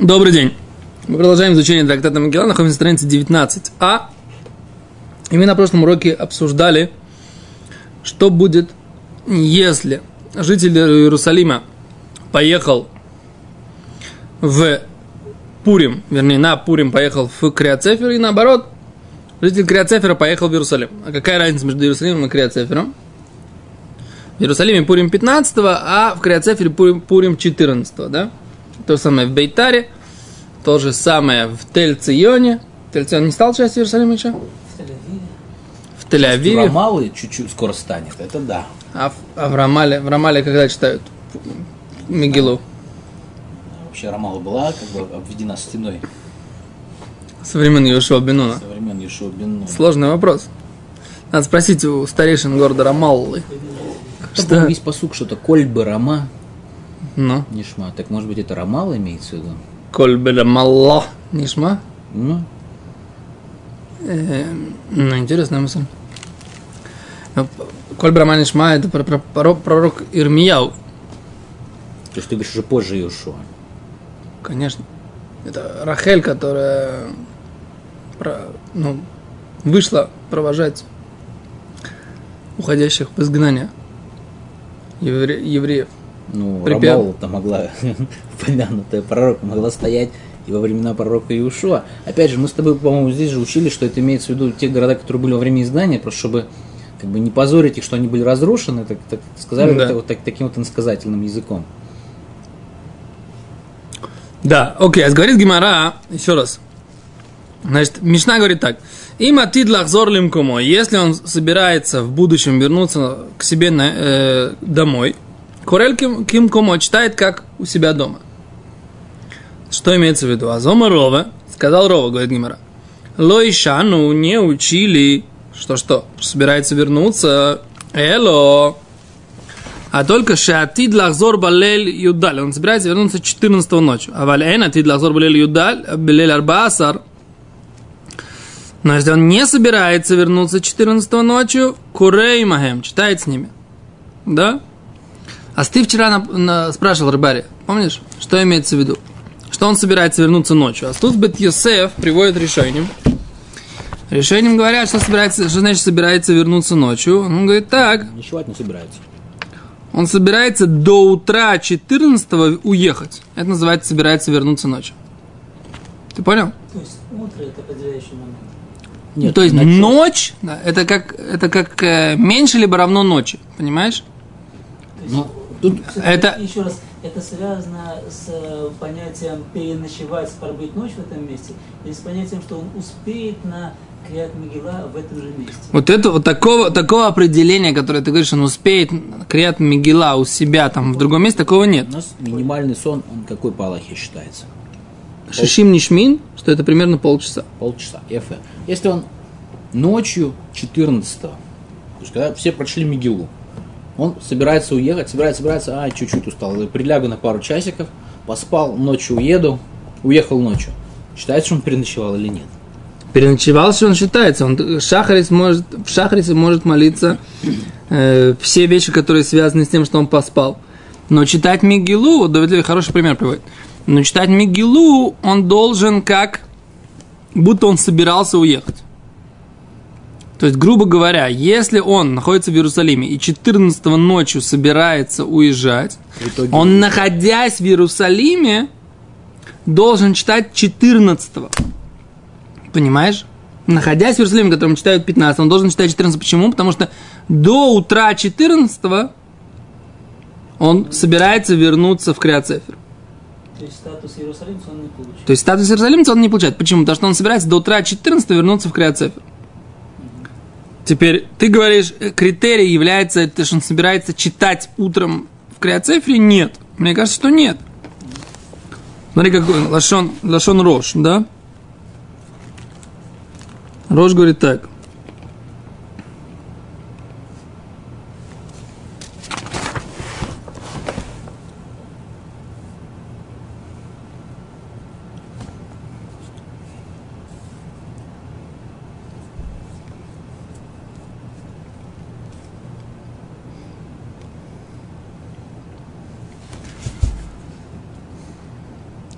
Добрый день. Мы продолжаем изучение трактата Магелла, находимся на странице 19а. И мы на прошлом уроке обсуждали, что будет, если житель Иерусалима поехал в Пурим, вернее, на Пурим поехал в Криоцефер, и наоборот, житель Криоцефера поехал в Иерусалим. А какая разница между Иерусалимом и Криоцефером? В Иерусалиме Пурим 15 а в Криоцефере Пурим, Пурим 14 да? То же самое в Бейтаре, то же самое в Тель-Ционе. Тель-Цион не стал частью Иерусалима еще? В Тель-Авиве. Рамалы чуть-чуть скоро станет, это да. А в, а в Рамале, в Рамале когда читают Мигелу? Вообще Рамала была как бы обведена стеной Со времен Йошуа Бенуна. со времен Ешуа бен Нуна. Сложный вопрос. Надо спросить у старейшин города Рамаллы. Что? Что? Есть посук, что-то коль бы Рама Ну, Нишма. Так может быть это Рамала имеется в виду? коль бе Рамалла нишма. Ну, Э, Ну, интересная мысль. Ну, Коль Брама Нишма это про- про- пророк, Ирмияу. то есть ты говоришь уже позже Иешуа. Конечно. Это Рахель, которая ну, вышла провожать уходящих в изгнание евре- евреев. Ну, Припев. Рамала-то могла, упомянутая пророка, могла стоять и во времена пророка Иешуа. Опять же, мы с тобой, по-моему, здесь же учили, что это имеется в виду те города, которые были во время издания, просто чтобы как бы не позорить их, что они были разрушены, так, так сказали Да. это вот так- таким вот иносказательным языком. Да, окей, а говорит Гимара, еще раз. Значит, Мишна говорит так. Им атид лахзор лимкумо. Если он собирается в будущем вернуться к себе на, э, домой, Курель ким, ким кумо читает как у себя дома. Что имеется в виду? Азома Рова, сказал Рова, говорит Гимара. Лоишану не учили, что-что, собирается вернуться. Эло, а только шатид лахзор балель юдаль. Он собирается вернуться 14 ночью. А вален атид лахзор балель юдаль, балель арбаасар. Но если он не собирается вернуться 14 ночью, курей махем, читает с ними. Да? А ты вчера на- на- спрашивал Рыбари, помнишь, что имеется в виду? Что он собирается вернуться ночью. А тут Бет Йосеф приводит решением. Решением говорят, что, собирается, что значит собирается вернуться ночью. Он говорит так, Ничего не собирается. он собирается до утра 14 уехать. Это называется собирается вернуться ночью. Ты понял? То есть утро это определяющий момент. Нет, То есть начало- ночь, да, это как, это как э, меньше либо равно ночи. Понимаешь? То есть, Ну, тут это- еще раз, это связано с э, понятием переночевать, пробыть ночь в этом месте, или с понятием, что он успеет на Криат Мигела в этом же месте. Вот это вот такого, такого определения, которое ты говоришь, он успеет Криат Мигела у себя там в другом месте, такого нет. у нас минимальный сон, он какой по Аллахе считается? Шишим Нишмин, что это примерно полчаса. Полчаса. Эфе. Если он ночью 14 то есть когда все прочли Мигилу, он собирается уехать, собирается, собирается, а, чуть-чуть устал, прилягу на пару часиков, поспал, ночью уеду, уехал ночью. Считается, что он переночевал или нет? Переночевал, что он считается. Он шахарис может, в шахарисе может молиться э, все вещи, которые связаны с тем, что он поспал. Но читать Мигилу, Давид хороший пример приводит. Но читать Мигилу он должен как будто он собирался уехать. То есть, грубо говоря, если он находится в Иерусалиме и 14 ночью собирается уезжать, В итоге он, находясь в Иерусалиме, должен читать 14 Понимаешь? Находясь в Иерусалиме, которым читают 15, он должен читать 14. Почему? Потому что до утра 14 он собирается вернуться в Криоцефер. То есть статус Иерусалимца он не получит. То есть статус Иерусалимца он не получает. Почему? Потому что он собирается до утра 14 вернуться в Криоцефер. Теперь ты говоришь, э, критерий является, это, что он собирается читать утром в Криоцефере? Нет. Мне кажется, что нет. Смотри, какой он, Лашон, Лашон Рош, да? Рош говорит так.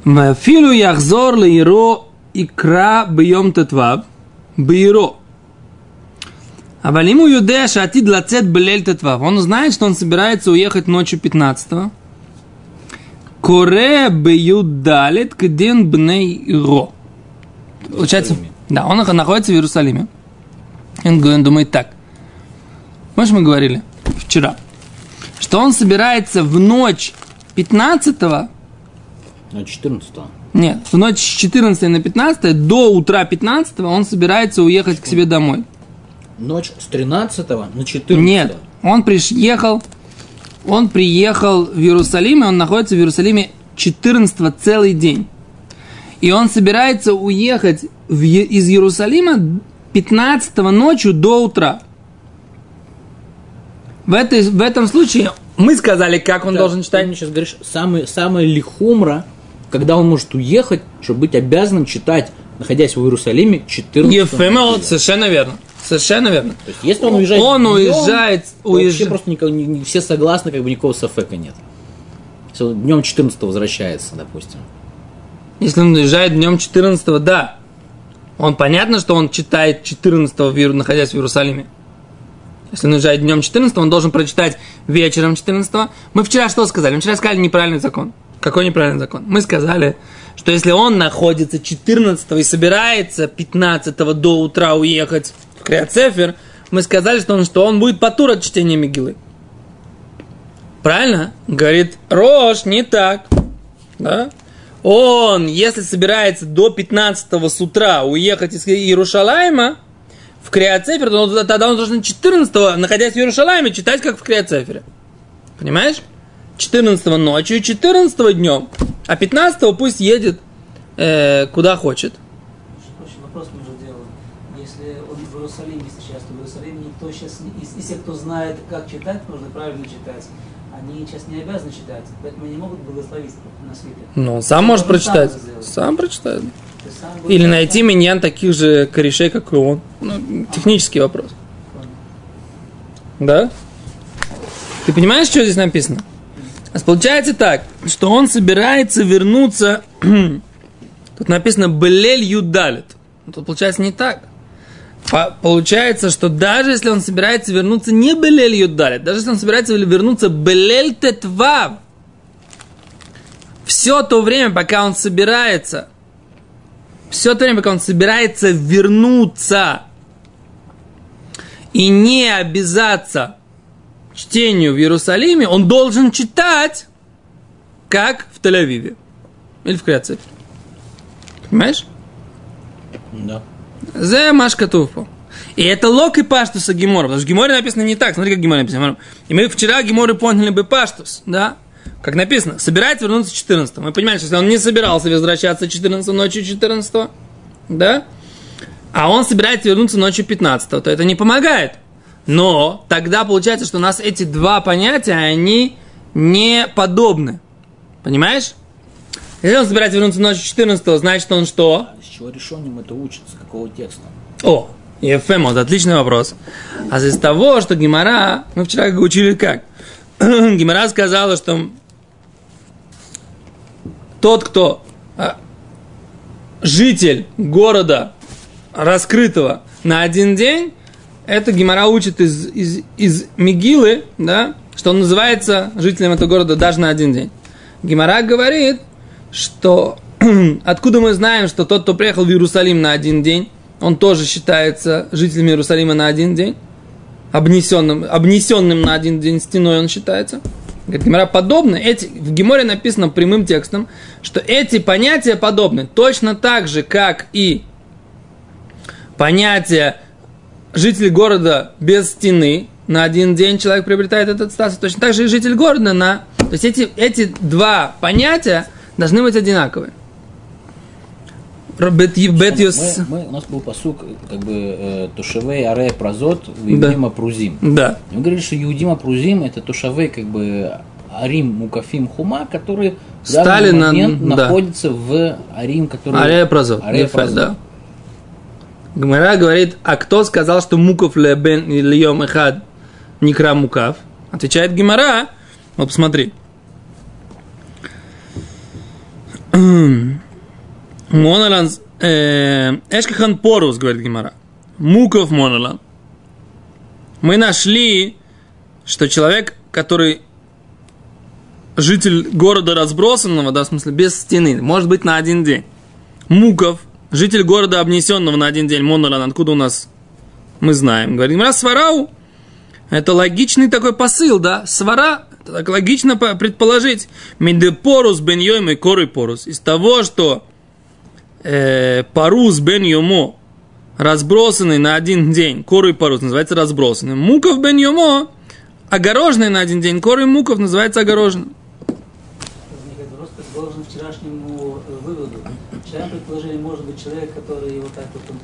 Мафилу яхзор лейро икра бьем тетвав бейро. Авалиму юдея шатид лацет блель тетвав. Он знает, что он собирается уехать ночью 15-го. Коре бьют далит кден бней ро. Получается, да, он находится в Иерусалиме. Он думает так. Помнишь, мы говорили вчера, что он собирается в ночь 15 ну, 14 нет, в ночь с 14 на 15 до утра 15 он собирается уехать к себе домой. Ночь с 13 на 14 Нет, он приехал, он приехал в Иерусалим, и он находится в Иерусалиме 14 целый день. И он собирается уехать в из Иерусалима 15 ночью до утра. В, этой, в этом случае мы сказали, как он Да, должен Ты читать. мне сейчас говоришь, самый, самый лихумра, когда он может уехать, чтобы быть обязанным читать, находясь в Иерусалиме, 14 Ефемеот, совершенно верно. Совершенно верно. То есть, если он уезжает Он днем, уезжает, то вообще уезжает. просто никого- не, не все согласны, как бы никакого сафека нет. Если он днем 14 возвращается, допустим. Если он уезжает днем 14 да. Он понятно, что он читает 14 в Иеру- находясь в Иерусалиме. Если он уезжает днем 14 он должен прочитать вечером 14 Мы вчера что сказали? Мы вчера сказали неправильный закон. Какой неправильный закон? Мы сказали, что если он находится 14 и собирается 15 до утра уехать в Криоцефер, мы сказали, что он, что он будет потур от чтения Мигилы. Правильно? Говорит, Рош, не так. Да? Он, если собирается до 15 с утра уехать из Иерушалайма в Криоцефер, то тогда он должен 14 находясь в Иерушалайме, читать как в Криоцефере. Понимаешь? 14 ночью и 14 днем. А 15 пусть едет э, куда хочет. Проще вопрос между делом. Если он в Иерусалиме сейчас, то в Иерусалиме никто сейчас, из, из тех, кто знает, как читать, нужно правильно читать, они сейчас не обязаны читать, поэтому они не могут благословить на свете. Ну, сам может сам прочитать. Сам прочитает. Сам будет Или найти миньян таких же корешей, как и он. Ну, технический вопрос. Да? Ты понимаешь, что здесь написано? А Получается так, что он собирается вернуться... Тут написано «Белель юдалит». Тут получается не так. По- Получается, что даже если он собирается вернуться не Белель юдалит, даже если он собирается вернуться Белель тетвав, все то время, пока он собирается, все то время, пока он собирается вернуться и не обязаться чтению в Иерусалиме, он должен читать, как в Тель-Авиве или в Криоцефе. Понимаешь? Да. Зе Машка Туфу. И это лок и паштуса Гемора, потому что Геморе написано не так. Смотри, как Геморе написано. И мы вчера Геморы поняли бы паштус, да? Как написано, собирается вернуться 14 Мы понимаем, что если он не собирался возвращаться 14 ночью 14 да? А он собирается вернуться ночью 15 то это не помогает. Но тогда получается, что у нас эти два понятия, они не подобны. Понимаешь? Если он собирается вернуться ночью 14 значит он что? А с чего решением это учится? Какого текста? О, Ефем, вот отличный вопрос. А из того, что Гимара, мы вчера учили как? Гимара сказала, что тот, кто а, житель города раскрытого на один день, это Гимара учит из, из, из Мигилы, да, что он называется жителем этого города даже на один день. Гимара говорит, что откуда мы знаем, что тот, кто приехал в Иерусалим на один день, он тоже считается жителем Иерусалима на один день, обнесенным, обнесенным на один день стеной он считается. Говорит, Гимара подобно, эти, в Гиморе написано прямым текстом, что эти понятия подобны точно так же, как и понятие житель города без стены, на один день человек приобретает этот статус, точно так же и житель города на... То есть эти, эти два понятия должны быть одинаковые. Бет, бет Мы, мы- у нас был посук, как бы, э, Тушевей Аре Празот, Иудима Прузим. Да. Мы говорили, что Иудима Прузим это Тушевей, как бы, Арим Мукафим Хума, которые в данный на- момент да. находятся в Арим, который... Арея Празот. Арея Ефе, Празот. да. Гмара говорит, а кто сказал, что муков лебен йом эхад никра мукав? Отвечает Гимара, вот посмотри. Монолан, э, Эшкахан Порус, говорит Гимара. Муков Монолан. Мы нашли, что человек, который житель города разбросанного, да, в смысле, без стены, может быть, на один день. Муков, житель города обнесенного на один день, Монолан, откуда у нас мы знаем. Говорим, раз сварау, это логичный такой посыл, да, свара, так логично предположить. Медепорус бен и коры порус. Из того, что э, парус бен йомо, разбросанный на один день, коры парус, называется разбросанным. Муков бен йомо, огороженный на один день, коры муков называется огороженным. Вчерашнему э. Вчера предположили, может быть, человек, который вот так вот он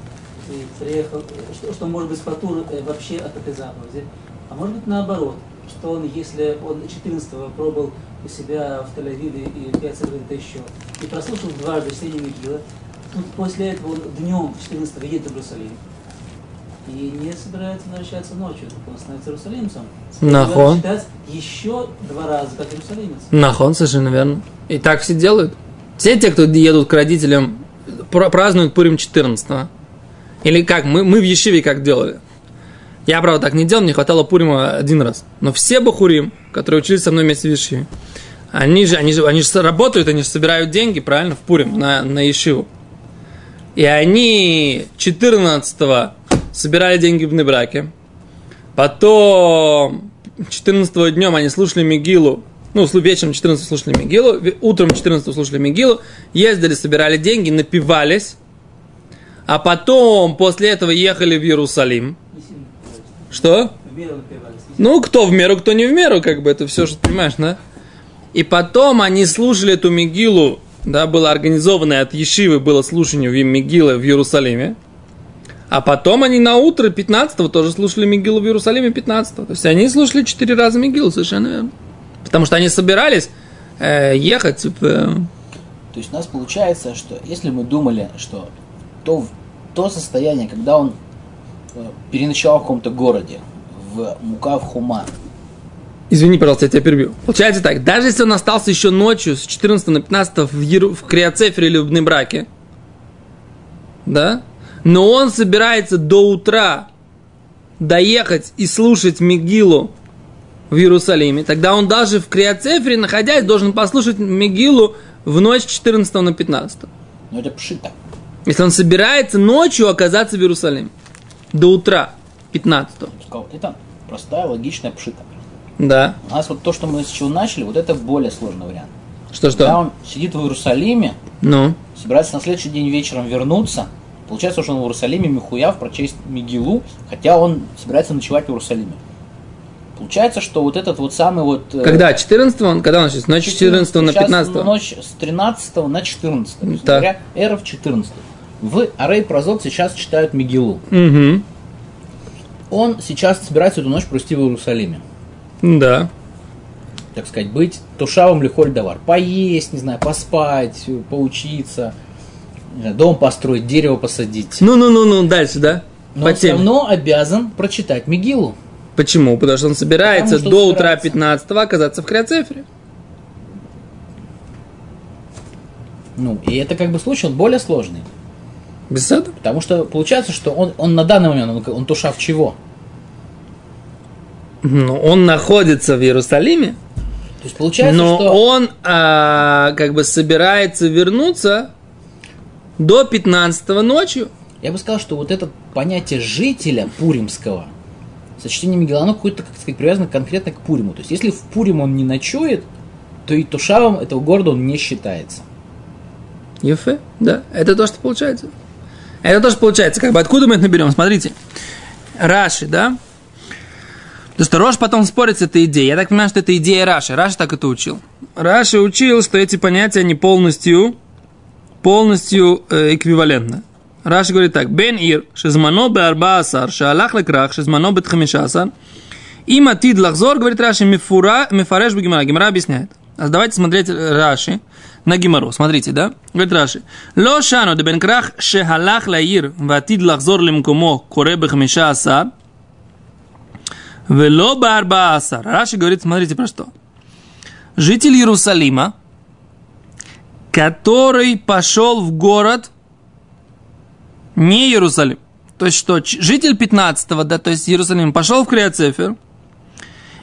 приехал, что, что может быть спатур э, вообще от этой заповеди. А может быть наоборот, что он, если он 14-го пробовал у себя в Тель-Авиве и 5 это еще, и прослушал дважды чтение Мегила, тут после этого он днем 14-го едет в Иерусалим, и не собирается возвращаться ночью, он становится иерусалимцем. Нахон. еще два раза, как иерусалимец. Нахон, совершенно верно. И так все делают. Все те, кто едут к родителям, празднуют Пурим 14 -го. Или как, мы, мы в Ешиве как делали. Я, правда, так не делал, мне хватало Пурима один раз. Но все Бахурим, которые учились со мной вместе в Ешиве, они же, они же, они же работают, они же собирают деньги, правильно, в Пурим, на, на Ешиву. И они 14 собирали деньги в Небраке. Потом 14 днем они слушали Мигилу. Ну, вечером 14 слушали Мигилу, утром 14 слушали Мигилу, ездили, собирали деньги, напивались. А потом, после этого, ехали в Иерусалим. Что? Ну, кто в меру, кто не в меру, как бы это все, что понимаешь, да? И потом они слушали эту Мигилу, да, было организованное от Ешивы, было слушание в Мигилы в Иерусалиме. А потом они на утро 15-го тоже слушали Мигилу в Иерусалиме 15-го. То есть они слушали 4 раза Мигилу, совершенно верно. Потому что они собирались э, ехать в... Э... То есть у нас получается, что если мы думали, что то, то состояние, когда он Э, переночевал в каком-то городе, в Мукав Хума. Извини, пожалуйста, я тебя перебью. Получается так, даже если он остался еще ночью с 14 на 15 в, Еру, в Криоцефере или в Бнебраке, да, но он собирается до утра доехать и слушать Мигилу в Иерусалиме, тогда он даже в Криоцефере, находясь, должен послушать Мигилу в ночь 14 на 15. Ну это пшита. Если он собирается ночью оказаться в Иерусалиме до утра 15 Это простая, логичная пшита. Да. У нас вот то, что мы с чего начали, вот это более сложный вариант. Что-что? Когда он сидит в Иерусалиме, ну. собирается на следующий день вечером вернуться, получается, что он в Иерусалиме Михуяв прочесть Мигилу, хотя он собирается ночевать в Иерусалиме. Получается, что вот этот вот самый вот... Э, когда? 14 он? Когда он сейчас? Ночь 14 на 15 Ночь с 13 на 14 То есть, так. говоря, эра в 14 в Арей Прозот сейчас читают Мигилу. Угу. Он сейчас собирается эту ночь провести в Иерусалиме. Да. Так сказать, быть тушавым лихоль давар. Поесть, не знаю, поспать, поучиться, дом построить, дерево посадить. Ну-ну-ну-ну, дальше, да? Но По он все равно обязан прочитать Мигилу. Почему? Потому что он собирается что до утра 15 оказаться в Криоцефре. Ну, и это как бы случай, он более сложный. Без сада? Потому что получается, что он, он на данный момент, он, он тушав чего? Ну, он находится в Иерусалиме. То есть получается, но что... он а, как бы собирается вернуться до 15 ночью. Я бы сказал, что вот это понятие жителя Пуримского, сочетание Мигела, оно какое-то, как сказать, привязано конкретно к Пуриму. То есть, если в Пурим он не ночует, то и Тушавом этого города он не считается. Ефе, да, это то, что получается. Это тоже получается, как бы откуда мы это наберем? Смотрите. Раши, да? То, что Рош потом спорит с этой идеей. Я так понимаю, что это идея Раши. Раши так это учил. Раши учил, что эти понятия, они полностью, полностью э, эквивалентны. Раши говорит так. Бен ир, шезмано бе арба асар, шаалах лекрах, шезмано бе тхамиша асар. Им атид лахзор, говорит Раши, мифура, мифареш бе гимара. Гимара объясняет. А давайте смотреть Раши на Гимару. Смотрите, да? Говорит Раши. Ло шану де бен крах шехалах лаир ватид лахзор лимкумо коре бехмиша асар вело барба асар. Раши говорит, смотрите про что. Житель Иерусалима, который пошел в город не Иерусалим. То есть что, житель 15-го, да, то есть Иерусалим, пошел в Криоцефер,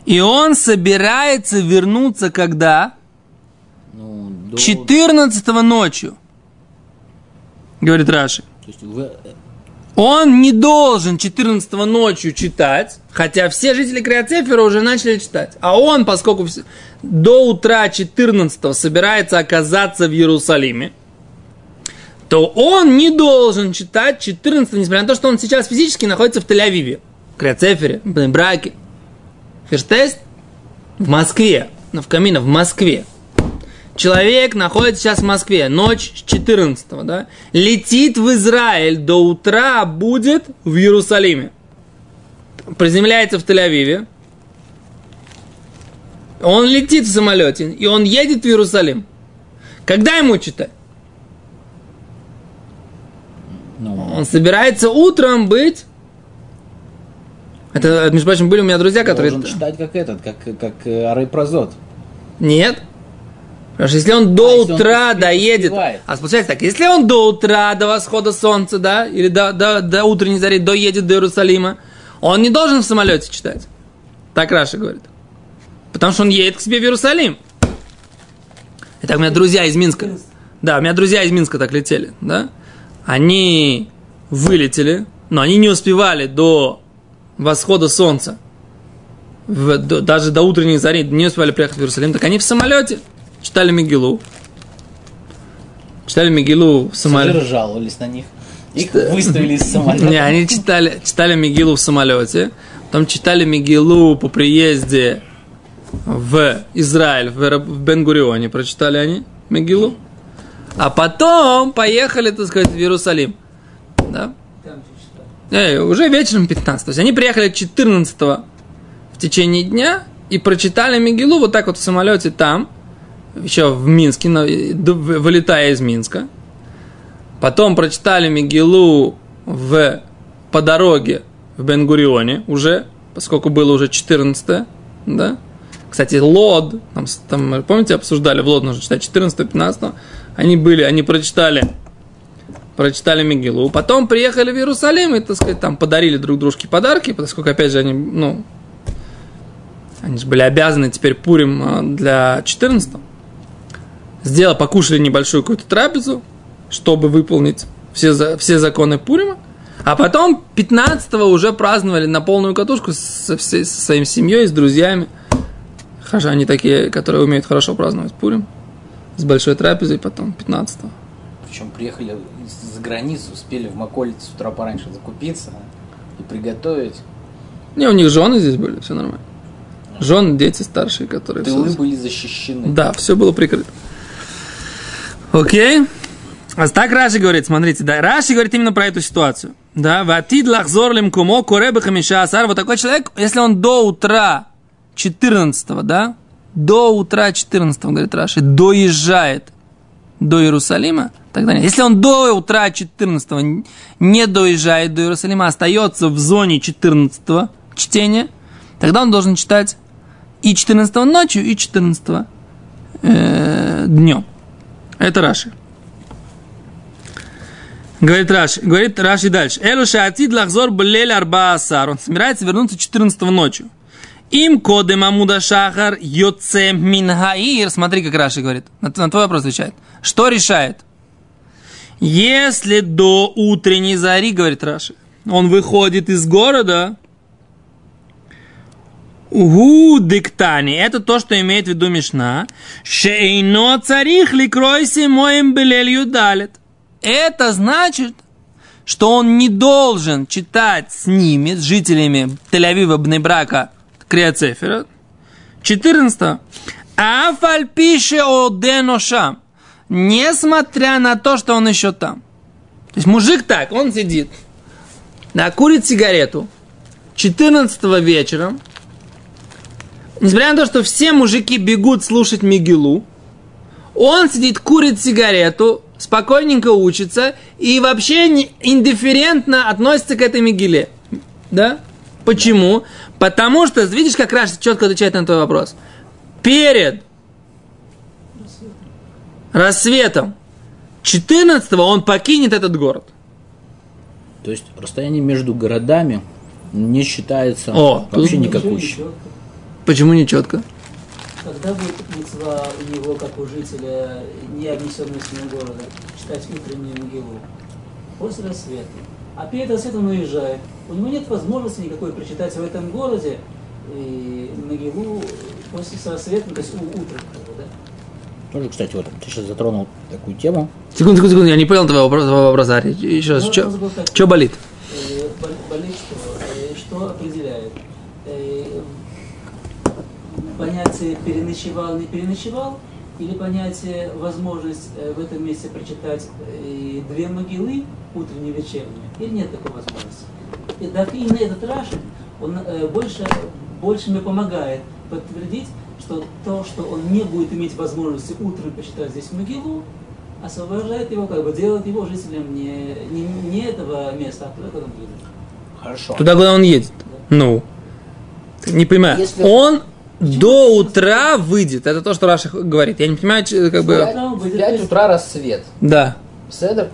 и он собирается вернуться когда? Ну, до- 14 ночью, говорит Раши. Есть вы- Он не должен 14 ночью читать, хотя все жители Криоцефера уже начали читать. А он, поскольку до утра 14 собирается оказаться в Иерусалиме, то он не должен читать 14 несмотря на то, что он сейчас физически находится в Тель-Авиве, в Браке. Ферштест в Москве, ну, в Камино, в Москве. Человек находится сейчас в Москве, ночь с 14 да? Летит в Израиль, до утра будет в Иерусалиме. Приземляется в Тель-Авиве. Он летит в самолете, и он едет в Иерусалим. Когда ему читать? Ну, Он собирается утром быть... Это, между прочим, были у меня друзья, которые... должен читать как этот, как, как э, Арей Прозот. Нет. Потому что если он до А, он утра успе- доедет... успевает. А получается так, если он до утра, до восхода солнца, да, или до, до, до утренней зари доедет до Иерусалима, он не должен в самолете читать. Так Раша говорит. Потому что он едет к себе в Иерусалим. Итак, у меня друзья из Минска. Да, у меня друзья из Минска так летели, да. Они вылетели, но они не успевали до восхода солнца. В- до- даже до утренней зари не успевали приехать в Иерусалим, так они в самолете читали Мигилу. Читали Мигилу в самолете. жаловались на них. Их выставили из самолета. Не, они читали, читали Мигилу в самолете, потом читали Мигилу по приезде в Израиль, в Бенгурионе, прочитали они Мигилу, а потом поехали, так сказать, в Иерусалим. Да? Там что читать. Э, уже вечером 15. То есть они приехали 14 в течение дня и прочитали Мигилу вот так вот в самолете там, еще в Минске, в- вылетая из Минска. Потом прочитали Мигилу в, по дороге в Бенгурионе уже, поскольку было уже 14 да. Кстати, Лод, там, там, помните, обсуждали, в Лод нужно читать 14-15, они были, они прочитали прочитали Мигилу, потом приехали в Иерусалим и, так сказать, там подарили друг дружке подарки, поскольку, опять же, они, ну, они же были обязаны теперь Пурим а, для 14 Сделали, покушали небольшую какую-то трапезу, чтобы выполнить все, все законы Пурима, а потом 15 уже праздновали на полную катушку со, всей, со своей семьей, с друзьями. Хорошо, они такие, которые умеют хорошо праздновать Пурим. С большой трапезой потом 15 Причем приехали за границу, успели в Маколите с утра пораньше закупиться и приготовить. Не, у них жены здесь были, все нормально. Жены, дети старшие, которые... Тылы всё- были защищены. Да, все было прикрыто. Окей. А так Раши говорит, смотрите, да, Раши говорит именно про эту ситуацию. Да, ватид лахзор лим кумо коребе хамиша асар. Вот такой человек, если он до утра 14 да, до утра 14 говорит Раши, доезжает до Иерусалима, тогда нет. Если он до утра 14 не доезжает до Иерусалима, а остается в зоне 14 чтения, тогда он должен читать и 14 ночью, и 14 э, днем. Это Раши. Говорит Раши, говорит Раши дальше. Элу шаатид лахзор блель арба асар. Он собирается вернуться 14 ночью. Им кодем амуда шахар йоце мингаир. Смотри, как Раши говорит. На, на твой вопрос отвечает. Что решает? Если до утренней зари, говорит Раши, он выходит из города, Гу диктани. Это то, что имеет в виду Мишна. Шейно царих ликройси моим белелью далит. Это значит, что он не должен читать с ними, с жителями Тель-Авива, Бнебрака, Криоцефера. 14. Афальпише оденошам. Несмотря на то, что он еще там. То есть мужик так, он сидит, да, курит сигарету 14 вечером, несмотря на то, что все мужики бегут слушать Мигелу, он сидит, курит сигарету, спокойненько учится и вообще не, индифферентно относится к этой Мигеле. Да? Почему? Потому что, видишь, как Раша четко отвечает на твой вопрос. Перед рассветом 14 он покинет этот город. То есть расстояние между городами не считается О, вообще ничего. Почему не четко? Когда будет мецва у него, как у жителя не обнесенности города, читать утреннюю могилу? После рассвета. А перед рассветом уезжает. У него нет возможности никакой прочитать в этом городе и могилу после с рассветом, то есть у- утром. как бы, да? Тоже, кстати, вот ты сейчас затронул такую тему. Секунду, секунду, секунду, я не понял твоего вопроса, твоего вопроса. Ари. Еще раз, Ну, что был такой. болит? Э, бол- болит что? Э, Что определяет? Э, Понятие переночевал, не переночевал, или понятие возможность э, в этом месте прочитать э, две могилы, утреннюю и вечернюю, или нет такой возможности? И так именно этот Раши, он э, больше, больше мне помогает подтвердить, что то, что он не будет иметь возможности утром почитать здесь могилу, освобождает его, как бы делает его жителем не, не, не этого места, а туда, куда он едет. Хорошо. Туда, куда он едет. Ну. Не понимаю. Если- Он до утра выйдет. Это то, что Раша говорит. Я не понимаю, как бы... Утром выйдет, В то 5 есть- утра рассвет. Да. Седер?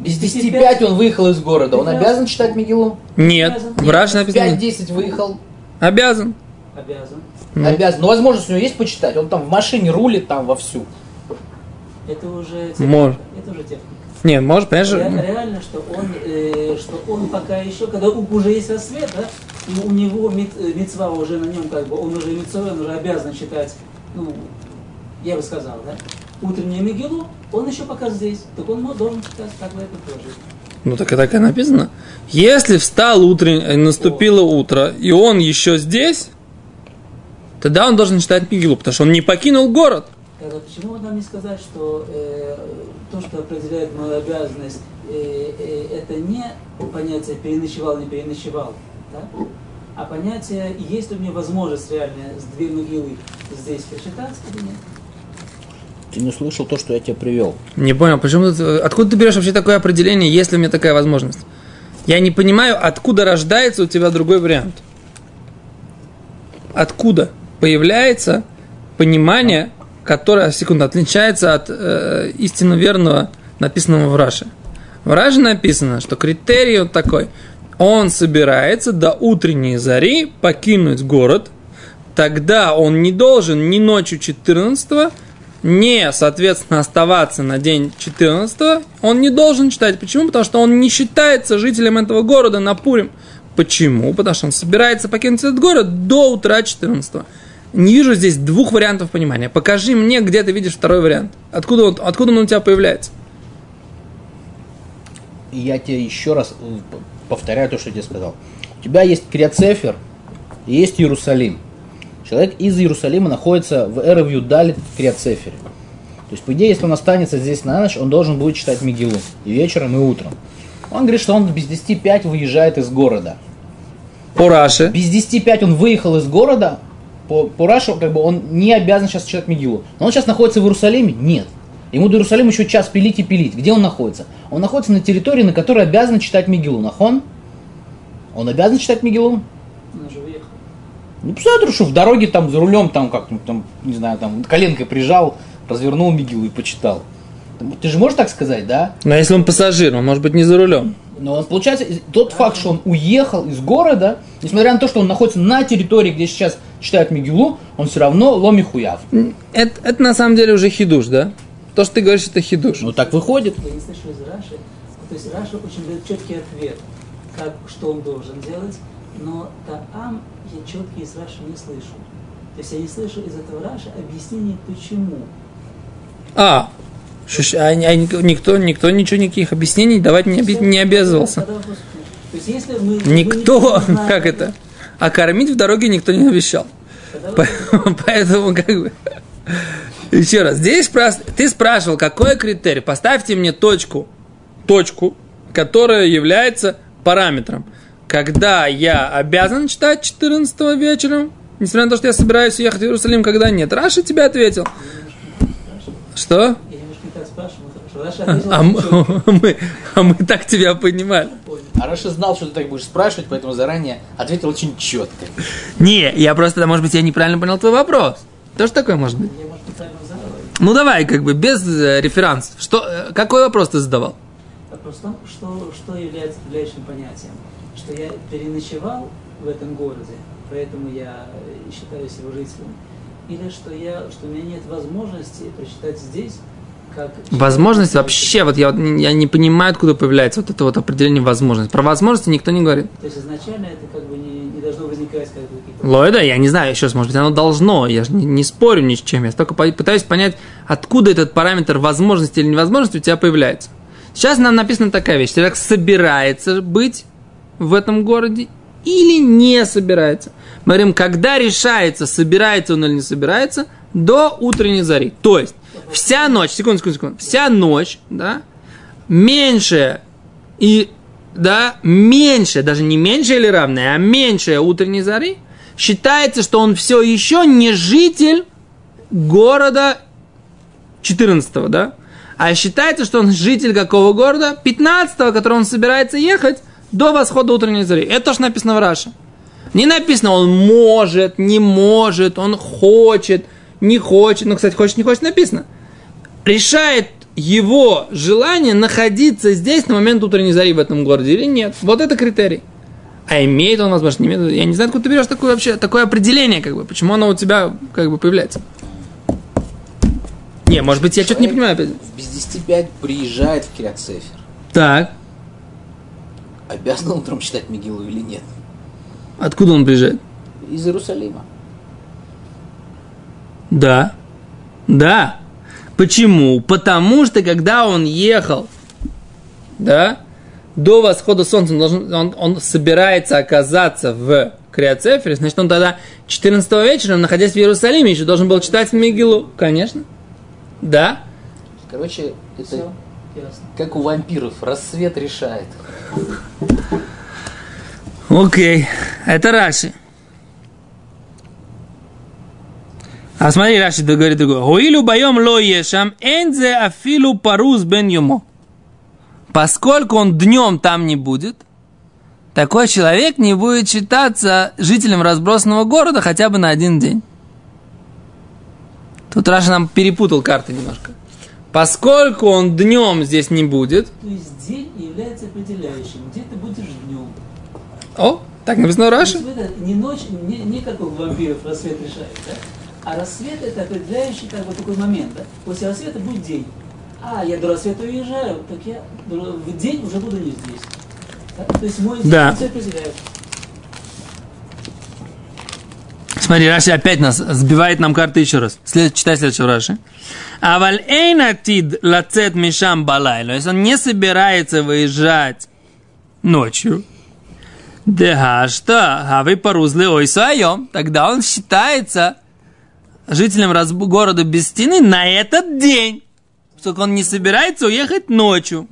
Без 10 10 он выехал из города. Он обязан читать Мигелу? Нет. В Раше В написано. 5-10 выехал. Обязан. Обязан. Ну. Обязан. Но возможность у него есть почитать. Он там в машине рулит там вовсю. Это уже техника. Может. Это уже техника. Не, может, понимаешь, Ре- Реально, что он, э, что он пока еще, когда уже есть рассвет, да, у него э, мицва уже на нем, как бы, он уже митцвой, он уже обязан читать, ну, я бы сказал, да, утреннюю Мегилу, он еще пока здесь, так он должен читать, как бы это тоже. Ну так и так и написано. Если встал утрень, наступило утро, и он еще здесь, тогда он должен читать Мигилу, потому что он не покинул город. Тогда почему нам не сказать, что э, то, что определяет мою обязанность, э, э, это не понятие переночевал, не переночевал, да? а понятие, есть ли у меня возможность реально с две могилы здесь прочитать или нет? Ты не слышал то, что я тебе привел. Не понял, почему ты, откуда ты берешь вообще такое определение, если у меня такая возможность? Я не понимаю, откуда рождается у тебя другой вариант. Откуда появляется понимание, которое, секунду, отличается от э, истинно верного, написанного в Раше. В Раше написано, что критерий вот такой. Он собирается до утренней зари покинуть город, тогда он не должен ни ночью 14 не, соответственно, оставаться на день 14 он не должен читать. Почему? Потому что он не считается жителем этого города на Пурим. Почему? Потому что он собирается покинуть этот город до утра 14 Не вижу здесь двух вариантов понимания. Покажи мне, где ты видишь второй вариант. Откуда он, откуда он у тебя появляется? Я тебе еще раз повторяю то, что я тебе сказал. У тебя есть Криацефер и есть Иерусалим. Человек из Иерусалима находится в Эрев Юдалит в Криацефере. То есть, по идее, если он останется здесь на ночь, он должен будет читать Мигилу и вечером, и утром. Он говорит, что он без 10 5 выезжает из города. По Раше. Без 10 5 он выехал из города, по, по Рашу, как бы он не обязан сейчас читать Мигилу. Но он сейчас находится в Иерусалиме? Нет. Ему до Иерусалима еще час пилить и пилить. Где он находится? Он находится на территории, на которой обязан читать Мигилу. Нахон? Он обязан читать Мигилу? Он уже уехал. Ну, посмотрю, что в дороге там за рулем там как там, не знаю, там коленкой прижал, развернул Мигилу и почитал. Ты же можешь так сказать, да? Но если он пассажир, он может быть не за рулем. Но он, получается, тот факт, что он уехал из города, несмотря на то, что он находится на территории, где сейчас читают Мигилу, он все равно ломи хуяв. Это, это на самом деле уже хидуш, да? То, что ты говоришь, это хидуш. Ну так выходит. Я не слышу из Раши. То есть Раша очень дает четкий ответ, как, что он должен делать, но Таам я четкий из Раши не слышу. То есть я не слышу из этого Раши объяснений, почему. А, шиш- а, а никто, никто, ничего, никаких объяснений давать не, оби- не обязывался. То есть если мы... мы Никто, не знаем- как это? А кормить в дороге никто не обещал. По- Поэтому как бы... Еще раз, здесь прос- ты спрашивал, какой критерий? Поставьте мне точку, точку, которая является параметром. Когда я обязан читать 14 вечером, несмотря на то, что я собираюсь ехать в Иерусалим, когда нет. Раша тебе ответил. Что? А мы, а мы так тебя понимали. А Раша знал, что ты так будешь спрашивать, поэтому заранее ответил очень четко. Не, я просто, может быть, я неправильно понял твой вопрос. Тоже такое может быть? Я, может, неправильно задал. Ну давай, как бы, без э, реферансов. Что, э, какой вопрос ты задавал? Вопрос в том, что, что является определяющим понятием. Что я переночевал в этом городе, поэтому я э, считаюсь его жителем. Или что, я, что у меня нет возможности прочитать здесь, как... Возможность вообще, вот я, я не понимаю, откуда появляется вот это вот определение возможности. Про возможности никто не говорит. То есть изначально это как бы не должно возникать как бы. Лойда, я не знаю, раз, может быть, оно должно, я же не, не спорю ни с чем, я только пытаюсь понять, откуда этот параметр возможности или невозможности у тебя появляется. Сейчас нам написана такая вещь, человек собирается быть в этом городе или не собирается. Мы говорим, когда решается, собирается он или не собирается, до утренней зари. То есть, вся ночь, секунду, секунду, секунду, вся ночь, да, меньше и, да, меньше, даже не меньше или равное, а меньше утренней зари, считается, что он все еще не житель города 14 да? А считается, что он житель какого города? 15 который он собирается ехать до восхода утренней зари. Это то, что написано в Раше. Не написано, он может, не может, он хочет, не хочет. Ну, кстати, хочет, не хочет, написано. Решает его желание находиться здесь на момент утренней зари в этом городе или нет. Вот это критерий. А имеет он возможность, не имеет. Я не знаю, откуда ты берешь такое вообще, такое определение, как бы, почему оно у тебя как бы появляется. Не, может быть, я что-то не понимаю. опять. В без 10 5 приезжает в Кириацефер. Так, Обязан утром читать Мигилу или нет? откуда он приезжает? Из Иерусалима. Да. Да. Почему? Потому что когда он ехал, да, до восхода солнца он, должен, он, он собирается оказаться в Криоцефере, значит, он тогда 14 вечера, находясь в Иерусалиме, еще должен был читать Мигилу. Конечно. Да. Короче, это Все, ясно. как у вампиров. Рассвет решает. Окей. Это Раши. А смотри, Раши говорит другое. Хуилу байом ло ешам, энзе афилу паруз бен юмо. Поскольку он днем там не будет, такой человек не будет считаться жителем разбросанного города хотя бы на один день. Тут Раша нам перепутал карты немножко. Поскольку он днем здесь не будет, То есть день является определяющим. Где ты будешь днем? о, так написано это не ночь, не, не как у вампиров рассвет решает, да? А рассвет это определяющий как бы такой момент, да? После рассвета будет день. А, я до рассвета уезжаю, так я в день уже буду не здесь. Да? То есть мой день Да. все определяет. Смотри, Раши опять нас сбивает нам карты еще раз. След, читай следующего Раши. Аваль эйнатид лацет мишам балайло. Если он не собирается выезжать ночью, Дега, что? А вы порузли ой своем. Тогда он считается жителем раз- города без стены на этот день. Только он не собирается уехать ночью.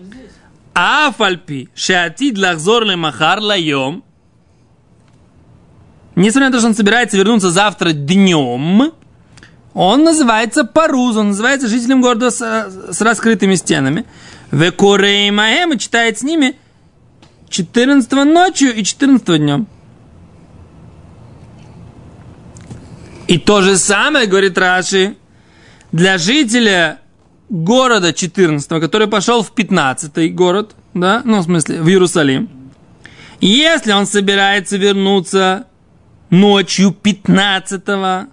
Здесь. Афальпи, шеатид лахзор махар лайом. Несмотря на то, что он собирается вернуться завтра днем, он называется Паруз, он называется жителем города с, с раскрытыми стенами. Векурей Маэм и читает с ними 14 ночью и 14 днем. И то же самое, говорит Раши, для жителя города 14, который пошел в 15 город, да, ну, в смысле, в Иерусалим, если он собирается вернуться ночью 15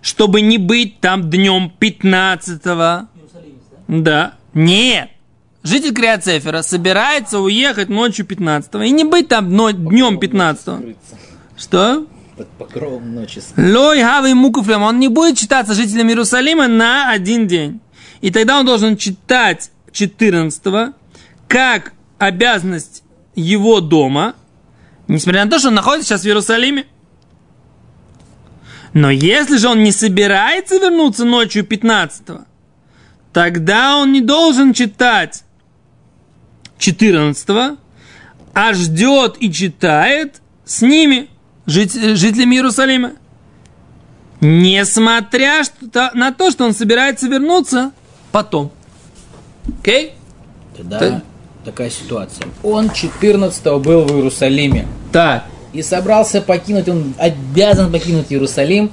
чтобы не быть там днем 15 Иерусалимец, да? да, нет, житель Криоцефера собирается уехать ночью 15 и не быть там днем 15 Скрыться Что? Под покровом ночи. Лой хавы мукуфлем. Он не будет считаться жителем Иерусалима на один день. И тогда он должен читать 14 как обязанность его дома, несмотря на то, что он находится сейчас в Иерусалиме. Но если же он не собирается вернуться ночью 15 тогда он не должен читать 14 а ждет и читает с ними, жит- жителями Иерусалима. Несмотря на то, что он собирается вернуться потом. Окей? Тогда Ты- такая ситуация. Он 14 был в Иерусалиме. Так. И собрался покинуть, он обязан покинуть Иерусалим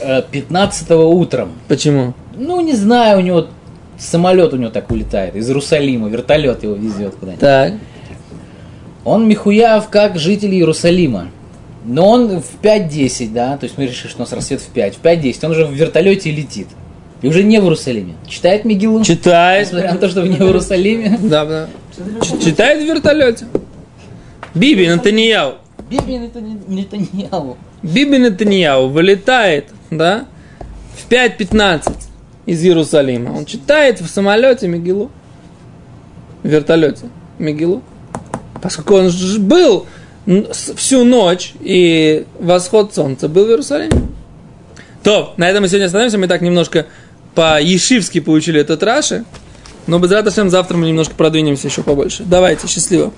э, 15 утром. Почему? Ну, не знаю, у него самолет у него так улетает из Иерусалима, вертолет его везет куда-нибудь. Так. Он михуяв как житель Иерусалима. Но он в 5.10, да, то есть мы решили, что у нас рассвет в 5. В 5.10 он уже в вертолете летит. И уже не в Иерусалиме. Читает Мегилу. Читает. Несмотря на то, что не в Иерусалиме. Да, да. Читает в вертолете. Биби Натаньяу. Биби Нетаньяху. Биби Натаньяу вылетает, да, в 5.15 из Иерусалима. Он читает в самолете Мегилу. В вертолете Мегилу. Поскольку он был всю ночь, и восход солнца был в Иерусалиме. То, на этом мы сегодня остановимся. Мы так немножко по-ешивски получили этот Раши. Но без завтра мы немножко продвинемся еще побольше. Давайте, счастливо.